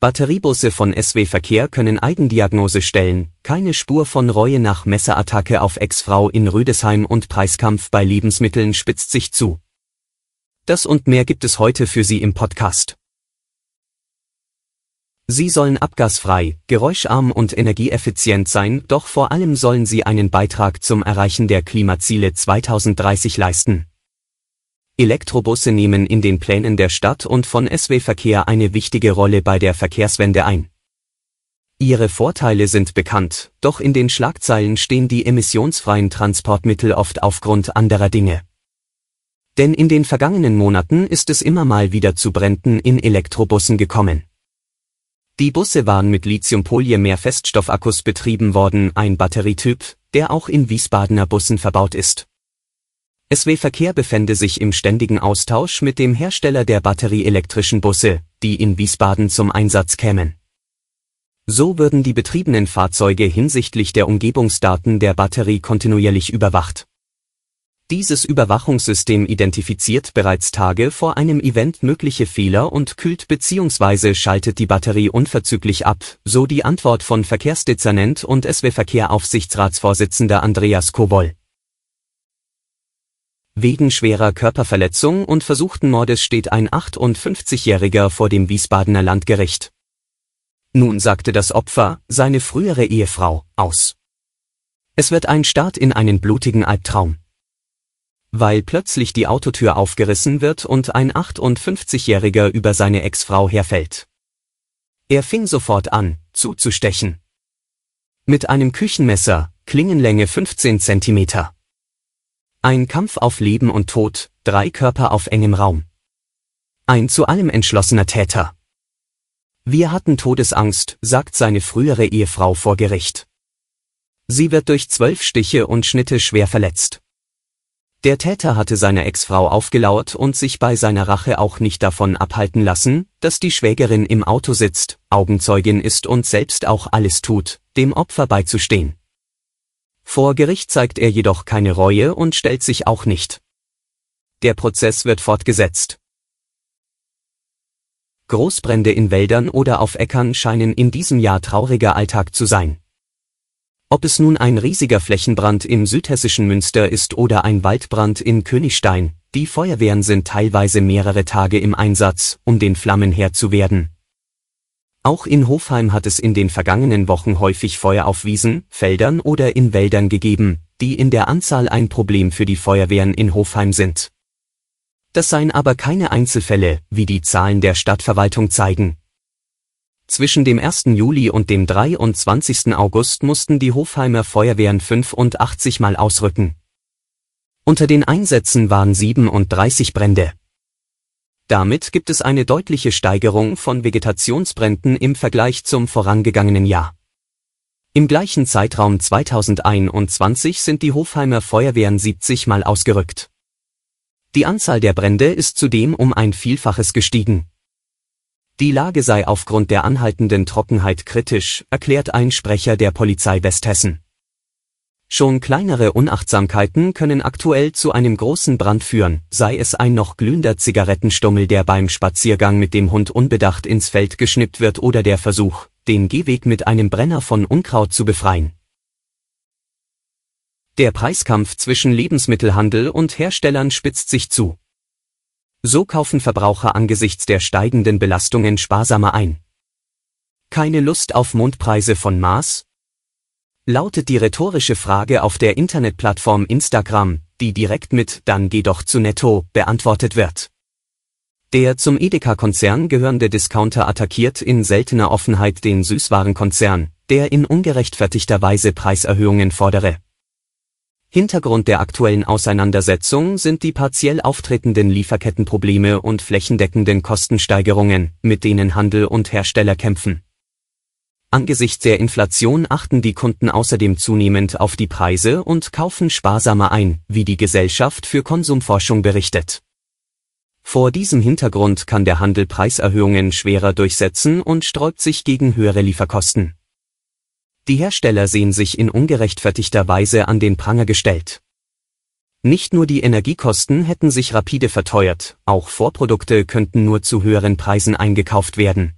Batteriebusse von SW Verkehr können Eigendiagnose stellen, keine Spur von Reue nach Messerattacke auf Ex-Frau in Rüdesheim und Preiskampf bei Lebensmitteln spitzt sich zu. Das und mehr gibt es heute für Sie im Podcast. Sie sollen abgasfrei, geräuscharm und energieeffizient sein, doch vor allem sollen sie einen Beitrag zum Erreichen der Klimaziele 2030 leisten. Elektrobusse nehmen in den Plänen der Stadt und von SW Verkehr eine wichtige Rolle bei der Verkehrswende ein. Ihre Vorteile sind bekannt, doch in den Schlagzeilen stehen die emissionsfreien Transportmittel oft aufgrund anderer Dinge. Denn in den vergangenen Monaten ist es immer mal wieder zu Bränden in Elektrobussen gekommen. Die Busse waren mit Lithium-Polymer-Feststoffakkus betrieben worden, ein Batterietyp, der auch in Wiesbadener Bussen verbaut ist. SW Verkehr befände sich im ständigen Austausch mit dem Hersteller der batterieelektrischen Busse, die in Wiesbaden zum Einsatz kämen. So würden die betriebenen Fahrzeuge hinsichtlich der Umgebungsdaten der Batterie kontinuierlich überwacht. Dieses Überwachungssystem identifiziert bereits Tage vor einem Event mögliche Fehler und kühlt bzw. schaltet die Batterie unverzüglich ab, so die Antwort von Verkehrsdezernent und SW Verkehr Aufsichtsratsvorsitzender Andreas Kowol. Wegen schwerer Körperverletzung und versuchten Mordes steht ein 58-Jähriger vor dem Wiesbadener Landgericht. Nun sagte das Opfer, seine frühere Ehefrau, aus. Es wird ein Start in einen blutigen Albtraum. Weil plötzlich die Autotür aufgerissen wird und ein 58-Jähriger über seine Ex-Frau herfällt. Er fing sofort an, zuzustechen. Mit einem Küchenmesser, Klingenlänge 15 Zentimeter. Ein Kampf auf Leben und Tod, drei Körper auf engem Raum. Ein zu allem entschlossener Täter. Wir hatten Todesangst, sagt seine frühere Ehefrau vor Gericht. Sie wird durch zwölf Stiche und Schnitte schwer verletzt. Der Täter hatte seiner Ex-Frau aufgelauert und sich bei seiner Rache auch nicht davon abhalten lassen, dass die Schwägerin im Auto sitzt, Augenzeugin ist und selbst auch alles tut, dem Opfer beizustehen. Vor Gericht zeigt er jedoch keine Reue und stellt sich auch nicht. Der Prozess wird fortgesetzt. Großbrände in Wäldern oder auf Äckern scheinen in diesem Jahr trauriger Alltag zu sein. Ob es nun ein riesiger Flächenbrand im südhessischen Münster ist oder ein Waldbrand in Königstein, die Feuerwehren sind teilweise mehrere Tage im Einsatz, um den Flammen Herr zu werden. Auch in Hofheim hat es in den vergangenen Wochen häufig Feuer auf Wiesen, Feldern oder in Wäldern gegeben, die in der Anzahl ein Problem für die Feuerwehren in Hofheim sind. Das seien aber keine Einzelfälle, wie die Zahlen der Stadtverwaltung zeigen. Zwischen dem 1. Juli und dem 23. August mussten die Hofheimer Feuerwehren 85 Mal ausrücken. Unter den Einsätzen waren 37 Brände. Damit gibt es eine deutliche Steigerung von Vegetationsbränden im Vergleich zum vorangegangenen Jahr. Im gleichen Zeitraum 2021 sind die Hofheimer Feuerwehren 70 Mal ausgerückt. Die Anzahl der Brände ist zudem um ein Vielfaches gestiegen. Die Lage sei aufgrund der anhaltenden Trockenheit kritisch, erklärt ein Sprecher der Polizei Westhessen. Schon kleinere Unachtsamkeiten können aktuell zu einem großen Brand führen, sei es ein noch glühender Zigarettenstummel, der beim Spaziergang mit dem Hund unbedacht ins Feld geschnippt wird oder der Versuch, den Gehweg mit einem Brenner von Unkraut zu befreien. Der Preiskampf zwischen Lebensmittelhandel und Herstellern spitzt sich zu. So kaufen Verbraucher angesichts der steigenden Belastungen sparsamer ein. Keine Lust auf Mondpreise von Mars, lautet die rhetorische Frage auf der Internetplattform Instagram, die direkt mit Dann geh doch zu Netto beantwortet wird. Der zum Edeka-Konzern gehörende Discounter attackiert in seltener Offenheit den Süßwarenkonzern, der in ungerechtfertigter Weise Preiserhöhungen fordere. Hintergrund der aktuellen Auseinandersetzung sind die partiell auftretenden Lieferkettenprobleme und flächendeckenden Kostensteigerungen, mit denen Handel und Hersteller kämpfen. Angesichts der Inflation achten die Kunden außerdem zunehmend auf die Preise und kaufen sparsamer ein, wie die Gesellschaft für Konsumforschung berichtet. Vor diesem Hintergrund kann der Handel Preiserhöhungen schwerer durchsetzen und sträubt sich gegen höhere Lieferkosten. Die Hersteller sehen sich in ungerechtfertigter Weise an den Pranger gestellt. Nicht nur die Energiekosten hätten sich rapide verteuert, auch Vorprodukte könnten nur zu höheren Preisen eingekauft werden.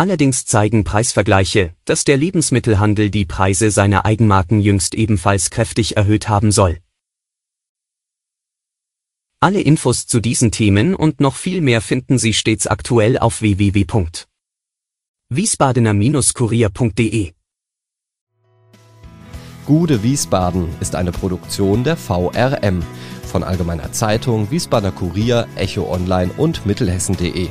Allerdings zeigen Preisvergleiche, dass der Lebensmittelhandel die Preise seiner Eigenmarken jüngst ebenfalls kräftig erhöht haben soll. Alle Infos zu diesen Themen und noch viel mehr finden Sie stets aktuell auf www.wiesbadener-kurier.de. Gude Wiesbaden ist eine Produktion der VRM von Allgemeiner Zeitung, Wiesbadener Kurier, Echo Online und Mittelhessen.de.